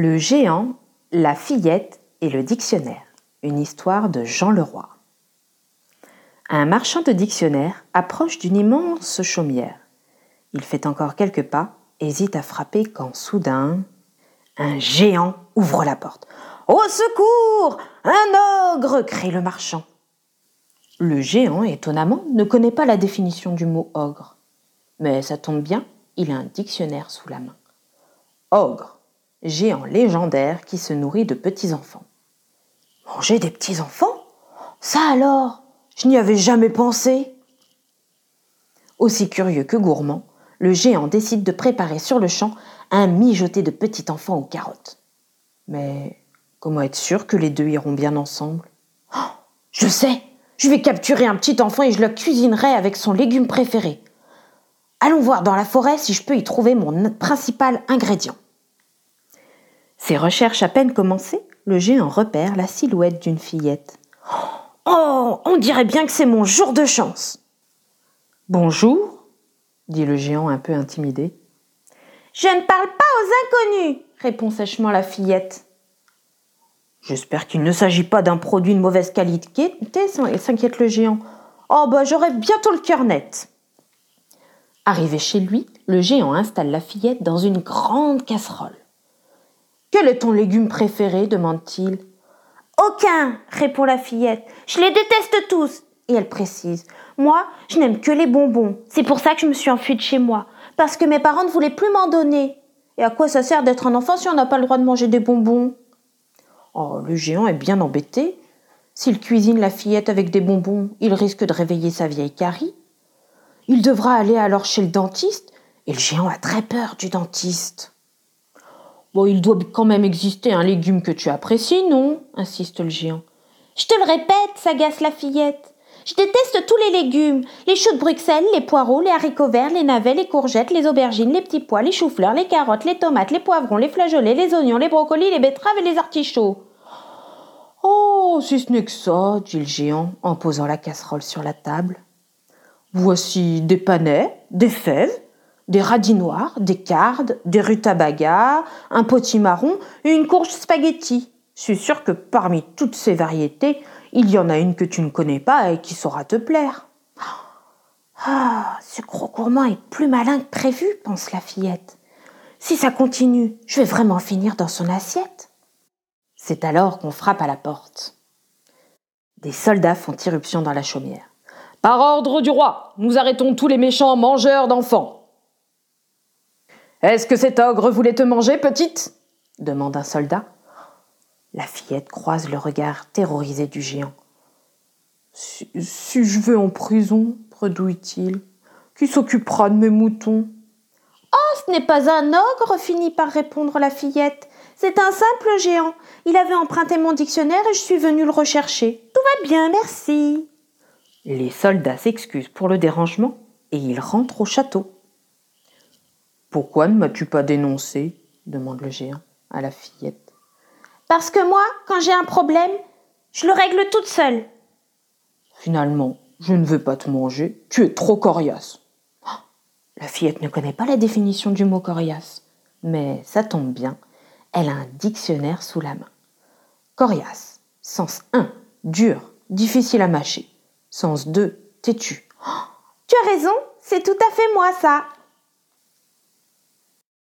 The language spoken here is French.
Le géant, la fillette et le dictionnaire. Une histoire de Jean Leroy. Un marchand de dictionnaire approche d'une immense chaumière. Il fait encore quelques pas, hésite à frapper quand soudain un géant ouvre la porte. Au secours Un ogre crie le marchand. Le géant, étonnamment, ne connaît pas la définition du mot ogre. Mais ça tombe bien, il a un dictionnaire sous la main. Ogre, géant légendaire qui se nourrit de petits enfants. Manger des petits enfants? Ça alors? Je n'y avais jamais pensé. Aussi curieux que gourmand, le géant décide de préparer sur le champ un mijoté de petit enfant aux carottes. Mais comment être sûr que les deux iront bien ensemble? Oh, Je sais Je vais capturer un petit enfant et je le cuisinerai avec son légume préféré. Allons voir dans la forêt si je peux y trouver mon principal ingrédient. Ses recherches à peine commencées, le géant repère la silhouette d'une fillette. Oh, on dirait bien que c'est mon jour de chance. Bonjour, dit le géant un peu intimidé. Je ne parle pas aux inconnus, répond sèchement la fillette. J'espère qu'il ne s'agit pas d'un produit de mauvaise qualité, s'inquiète le géant. Oh, bah j'aurai bientôt le cœur net. Arrivé chez lui, le géant installe la fillette dans une grande casserole. Quel est ton légume préféré demande-t-il. Aucun, répond la fillette. Je les déteste tous. Et elle précise. Moi, je n'aime que les bonbons. C'est pour ça que je me suis enfuie de chez moi. Parce que mes parents ne voulaient plus m'en donner. Et à quoi ça sert d'être un enfant si on n'a pas le droit de manger des bonbons? Oh, le géant est bien embêté. S'il cuisine la fillette avec des bonbons, il risque de réveiller sa vieille Carrie. Il devra aller alors chez le dentiste, et le géant a très peur du dentiste. Bon, il doit quand même exister un légume que tu apprécies, non insiste le géant. Je te le répète, s'agace la fillette. Je déteste tous les légumes. Les choux de Bruxelles, les poireaux, les haricots verts, les navets, les courgettes, les aubergines, les petits pois, les choux-fleurs, les carottes, les tomates, les poivrons, les flageolets, les oignons, les brocolis, les betteraves et les artichauts. Oh, si ce n'est que ça, dit le géant en posant la casserole sur la table. Voici des panais, des fèves, des radis noirs, des cardes, des rutabagas, un potimarron et une courge spaghetti. Je suis sûr que parmi toutes ces variétés, il y en a une que tu ne connais pas et qui saura te plaire. Ah, ce gros gourmand est plus malin que prévu, pense la fillette. Si ça continue, je vais vraiment finir dans son assiette. C'est alors qu'on frappe à la porte. Des soldats font irruption dans la chaumière. Par ordre du roi, nous arrêtons tous les méchants mangeurs d'enfants. Est-ce que cet ogre voulait te manger, petite? demande un soldat. La fillette croise le regard terrorisé du géant. Si, je vais en prison, bredouille-t-il, qui s'occupera de mes moutons? Oh, ce n'est pas un ogre, finit par répondre la fillette. C'est un simple géant. Il avait emprunté mon dictionnaire et je suis venue le rechercher. Tout va bien, merci. Les soldats s'excusent pour le dérangement et ils rentrent au château. Pourquoi ne m'as-tu pas dénoncé? demande le géant à la fillette. Parce que moi, quand j'ai un problème, je le règle toute seule. Finalement, je ne veux pas te manger, tu es trop coriace. Oh, la fillette ne connaît pas la définition du mot coriace, mais ça tombe bien, elle a un dictionnaire sous la main. Coriace, sens 1, dur, difficile à mâcher. Sens 2, têtu. Oh, tu as raison, c'est tout à fait moi ça.